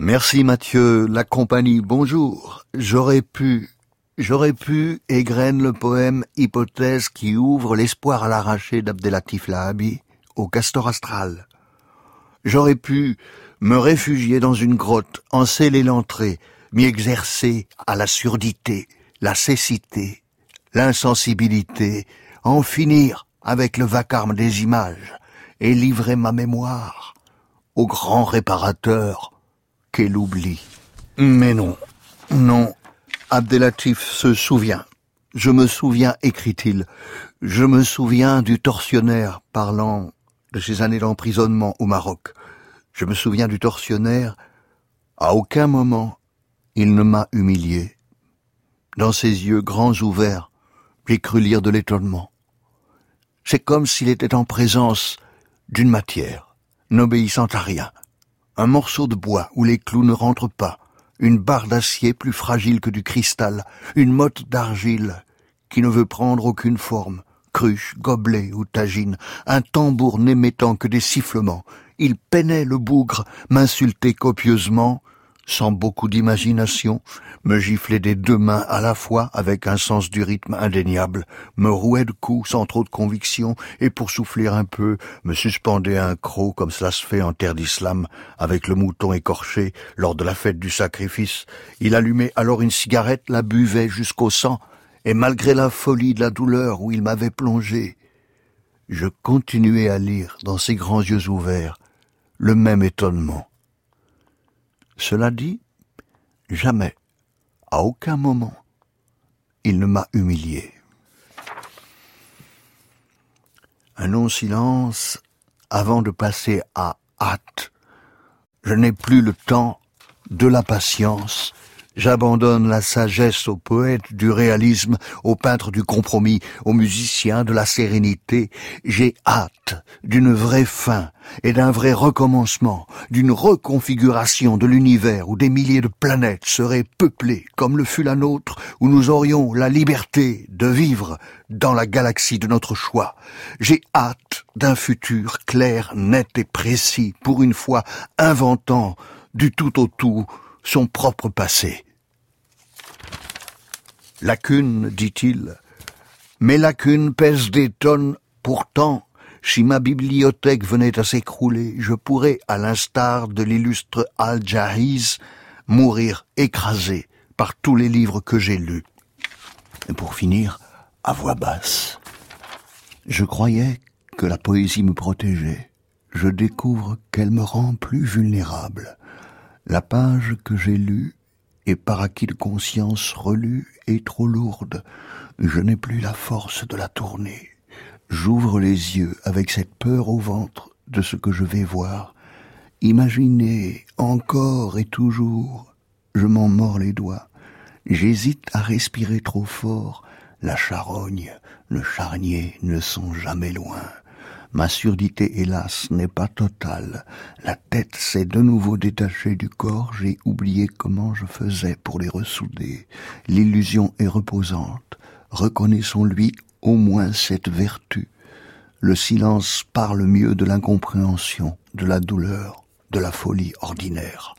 Merci Mathieu, la compagnie, bonjour. J'aurais pu, j'aurais pu égrène le poème Hypothèse qui ouvre l'espoir à l'arraché d'Abdelatif Lahabi au castor astral. J'aurais pu me réfugier dans une grotte, en sceller l'entrée, m'y exercer à la surdité, la cécité, l'insensibilité, en finir avec le vacarme des images et livrer ma mémoire au grand réparateur qu'est l'oubli. Mais non, non, Abdelatif se souvient. Je me souviens, écrit-il, je me souviens du tortionnaire parlant de ses années d'emprisonnement au Maroc. Je me souviens du tortionnaire. À aucun moment, il ne m'a humilié. Dans ses yeux grands ouverts, j'ai cru lire de l'étonnement. C'est comme s'il était en présence d'une matière, n'obéissant à rien. Un morceau de bois où les clous ne rentrent pas, une barre d'acier plus fragile que du cristal, une motte d'argile qui ne veut prendre aucune forme, cruche, gobelet ou tagine, un tambour n'émettant que des sifflements. Il peinait le bougre, m'insultait copieusement, sans beaucoup d'imagination, me giflait des deux mains à la fois avec un sens du rythme indéniable, me rouait de coups sans trop de conviction, et pour souffler un peu, me suspendait un croc comme cela se fait en terre d'islam, avec le mouton écorché lors de la fête du sacrifice. Il allumait alors une cigarette, la buvait jusqu'au sang, et malgré la folie de la douleur où il m'avait plongé, je continuais à lire dans ses grands yeux ouverts le même étonnement. Cela dit, jamais, à aucun moment, il ne m'a humilié. Un long silence avant de passer à hâte. Je n'ai plus le temps de la patience J'abandonne la sagesse aux poètes du réalisme, aux peintres du compromis, aux musiciens de la sérénité. J'ai hâte d'une vraie fin et d'un vrai recommencement, d'une reconfiguration de l'univers où des milliers de planètes seraient peuplées comme le fut la nôtre, où nous aurions la liberté de vivre dans la galaxie de notre choix. J'ai hâte d'un futur clair, net et précis, pour une fois inventant du tout au tout son propre passé. Lacune, dit-il. Mes lacunes pèsent des tonnes, pourtant, si ma bibliothèque venait à s'écrouler, je pourrais, à l'instar de l'illustre Al-Jahiz, mourir écrasé par tous les livres que j'ai lus. Et pour finir, à voix basse. Je croyais que la poésie me protégeait. Je découvre qu'elle me rend plus vulnérable. La page que j'ai lue et par acquis conscience relue est trop lourde. Je n'ai plus la force de la tourner. J'ouvre les yeux avec cette peur au ventre de ce que je vais voir. Imaginez encore et toujours. Je m'en mords les doigts. J'hésite à respirer trop fort. La charogne, le charnier ne sont jamais loin. Ma surdité, hélas, n'est pas totale. La tête s'est de nouveau détachée du corps, j'ai oublié comment je faisais pour les ressouder. L'illusion est reposante. Reconnaissons-lui au moins cette vertu. Le silence parle mieux de l'incompréhension, de la douleur, de la folie ordinaire.